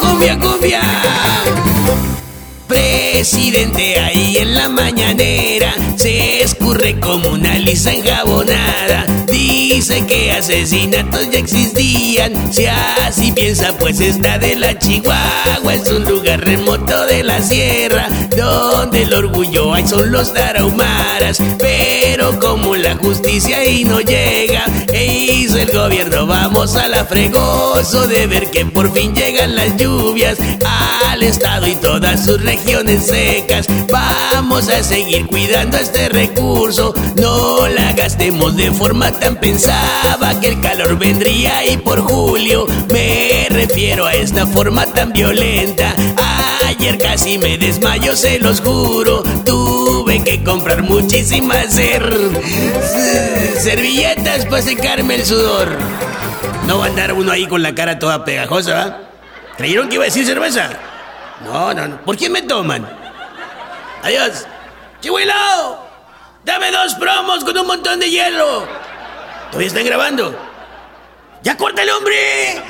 cumbia, cumbia. Presidente ahí en la mañanera se escurre como una lisa enjabonada. Dice que asesinatos ya existían. Si así piensa, pues está de la Chihuahua. Es un lugar remoto de la sierra donde el orgullo hay son los tarahumaras. Pero como la justicia ahí no llega, vamos a la fregoso de ver que por fin llegan las lluvias al estado y todas sus regiones secas. Vamos a seguir cuidando este recurso, no la gastemos de forma tan pensaba que el calor vendría y por julio me refiero a esta forma tan violenta. Ayer casi me desmayo, se los juro. Tuve que comprar muchísimas ser... servilletas para secarme el sudor. No va a andar uno ahí con la cara toda pegajosa, ¿va? ¿Creyeron que iba a decir cerveza? No, no, no. ¿Por quién me toman? Adiós. ¡Chihuilo! ¡Dame dos promos con un montón de hielo! ¿Todavía están grabando? ¡Ya córtale, hombre!